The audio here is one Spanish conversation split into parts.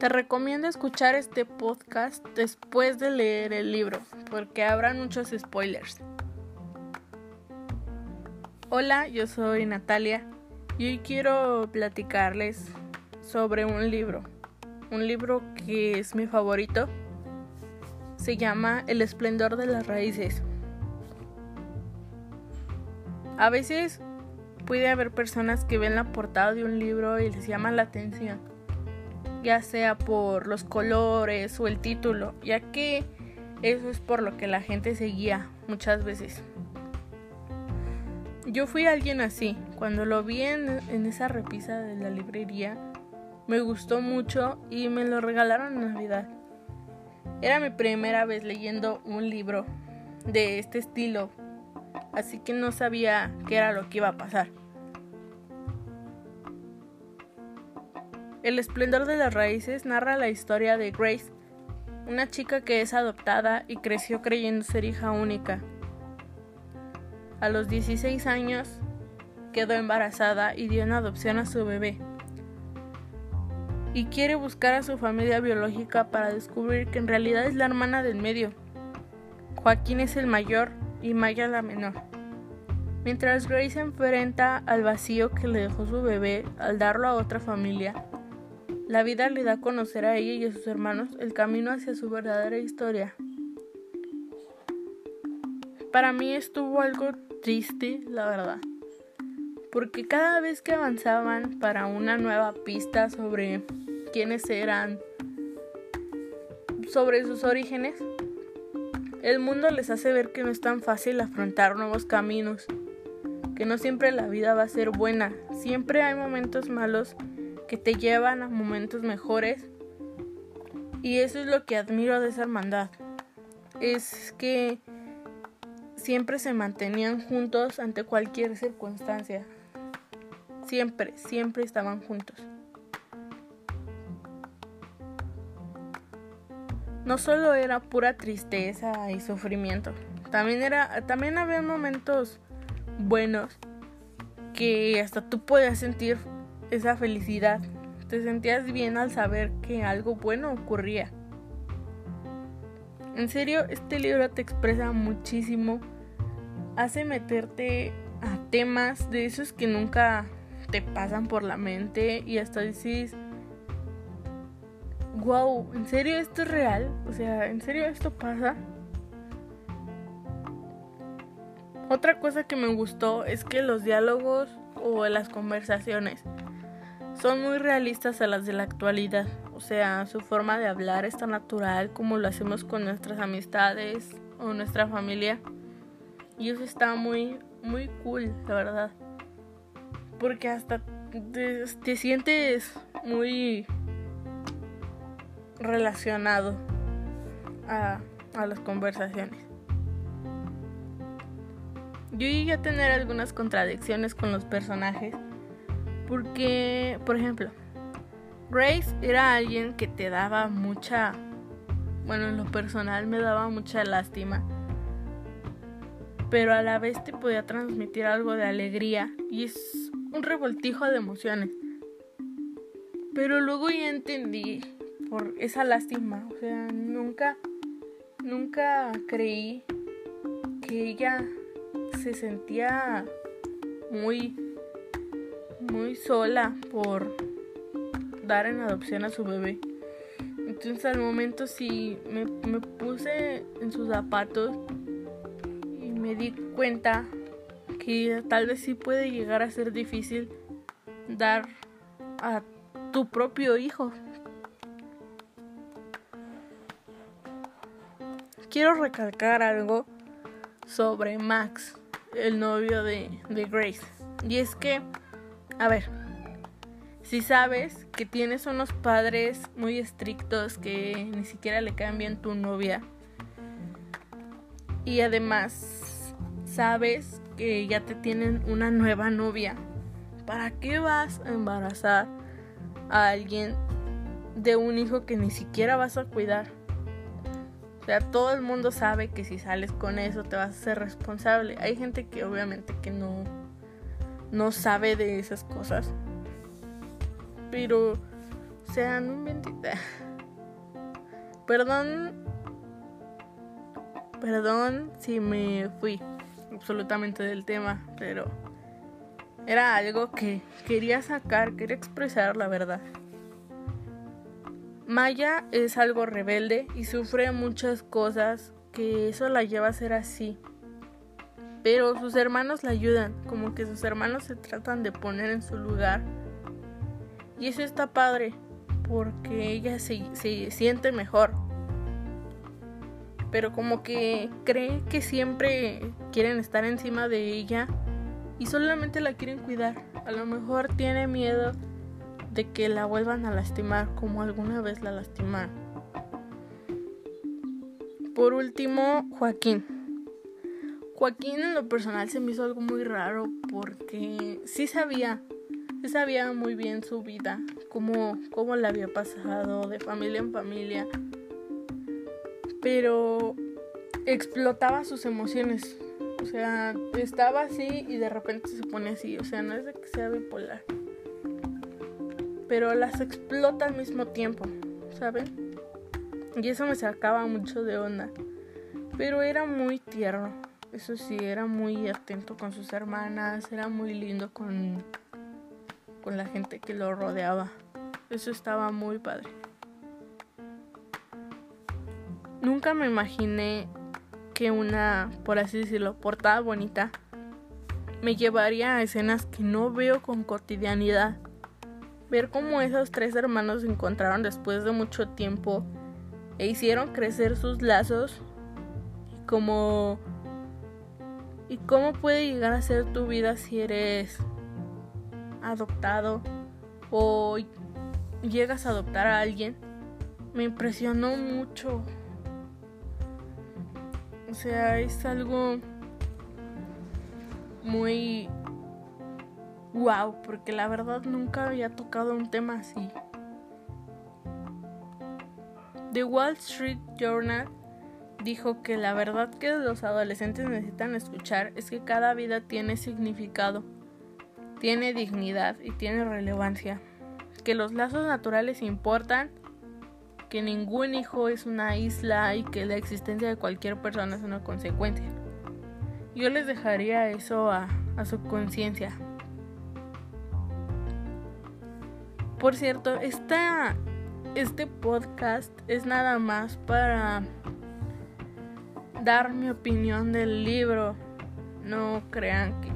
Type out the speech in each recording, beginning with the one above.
Te recomiendo escuchar este podcast después de leer el libro, porque habrá muchos spoilers. Hola, yo soy Natalia y hoy quiero platicarles sobre un libro, un libro que es mi favorito. Se llama El esplendor de las raíces. A veces puede haber personas que ven la portada de un libro y les llama la atención, ya sea por los colores o el título, ya que eso es por lo que la gente se guía muchas veces. Yo fui alguien así, cuando lo vi en, esa repisa de la librería, me gustó mucho y me lo regalaron en Navidad. Era mi primera vez leyendo un libro de este estilo, así que no sabía qué era lo que iba a pasar. El esplendor de las raíces narra la historia de Grace, una chica que es adoptada y creció creyendo ser hija única. A los 16 años quedó embarazada y dio en adopción a su bebé. Y quiere buscar a su familia biológica para descubrir que en realidad es la hermana del medio. Joaquín es el mayor y Maya la menor. Mientras Grace enfrenta al vacío que le dejó su bebé al darlo a otra familia, la vida le da a conocer a ella y a sus hermanos el camino hacia su verdadera historia. Para mí estuvo algo triste, la verdad, porque cada vez que avanzaban para una nueva pista sobre quiénes eran, sobre sus orígenes, el mundo les hace ver que no es tan fácil afrontar nuevos caminos, que no siempre la vida va a ser buena, siempre hay momentos malos que te llevan a momentos mejores. Y eso es lo que admiro de esa hermandad. Es que siempre se mantenían juntos ante cualquier circunstancia. Siempre, siempre estaban juntos. No solo era pura tristeza y sufrimiento, también era también había momentos buenos que hasta tú podías sentir esa felicidad. Te sentías bien al saber que algo bueno ocurría. En serio, este libro te expresa muchísimo. Hace meterte a temas de esos que nunca te pasan por la mente y hasta dices, wow, ¿en serio esto es real? O sea, ¿en serio esto pasa? Otra cosa que me gustó es que los diálogos o las conversaciones son muy realistas a las de la actualidad. O sea, su forma de hablar es tan natural como lo hacemos con nuestras amistades o nuestra familia. Y eso está muy, muy cool, la verdad. Porque hasta te, sientes muy relacionado a, a las conversaciones. Yo llegué a tener algunas contradicciones con los personajes porque, por ejemplo, Grace era alguien que te daba mucha, bueno, en lo personal me daba mucha lástima, pero a la vez te podía transmitir algo de alegría y es un revoltijo de emociones. Pero luego ya entendí por esa lástima, o sea, nunca, nunca creí que ella se sentía muy muy sola por dar en adopción a su bebé. Entonces al momento sí me, me puse en sus zapatos y me di cuenta que tal vez sí puede llegar a ser difícil dar a tu propio hijo. Quiero recalcar algo sobre Max, el novio de, de Grace. Y es que a ver, si sabes que tienes unos padres muy estrictos que ni siquiera le cambian tu novia y además sabes que ya te tienen una nueva novia, ¿para qué vas a embarazar a alguien de un hijo que ni siquiera vas a cuidar? O sea, todo el mundo sabe que si sales con eso te vas a ser responsable. Hay gente que obviamente que no no sabe de esas cosas. Pero O sea, no. Perdón. Perdón si me fui absolutamente del tema, pero era algo que quería sacar, quería expresar la verdad. Maya es algo rebelde y sufre muchas cosas que eso la lleva a ser así. Pero sus hermanos la ayudan, como que sus hermanos se tratan de poner en su lugar. Y eso está padre, porque ella se, se siente mejor. Pero como que cree que siempre quieren estar encima de ella y solamente la quieren cuidar. A lo mejor tiene miedo de que la vuelvan a lastimar como alguna vez la lastimaron. Por último, Joaquín. Joaquín en lo personal se me hizo algo muy raro porque sí sabía, sí sabía muy bien su vida, cómo, cómo le había pasado de familia en familia, pero explotaba sus emociones. O sea, estaba así y de repente se pone así. O sea, no es de que sea bipolar pero las explota al mismo tiempo, ¿saben? Y eso me sacaba mucho de onda. Pero era muy tierno, eso sí, era muy atento con sus hermanas, era muy lindo con, con la gente que lo rodeaba. Eso estaba muy padre. Nunca me imaginé que una, por así decirlo, portada bonita me llevaría a escenas que no veo con cotidianidad ver cómo esos tres hermanos se encontraron después de mucho tiempo e hicieron crecer sus lazos y cómo y cómo puede llegar a ser tu vida si eres adoptado o llegas a adoptar a alguien me impresionó mucho o sea es algo muy wow, porque la verdad nunca había tocado un tema así. The Wall Street Journal dijo que la verdad que los adolescentes necesitan escuchar es que cada vida tiene significado, tiene dignidad y tiene relevancia, que los lazos naturales importan, que ningún hijo es una isla y que la existencia de cualquier persona es una consecuencia. Yo les dejaría eso a, su conciencia. Por cierto, esta, este podcast es nada más para dar mi opinión del libro. No crean que.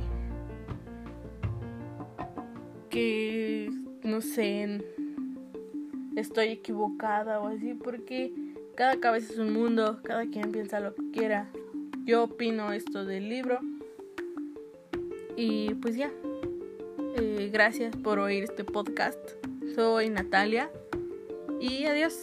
que. no sé. estoy equivocada o así, porque cada cabeza es un mundo, cada quien piensa lo que quiera. Yo opino esto del libro. Y pues ya. Eh, gracias por oír este podcast. Soy Natalia y adiós.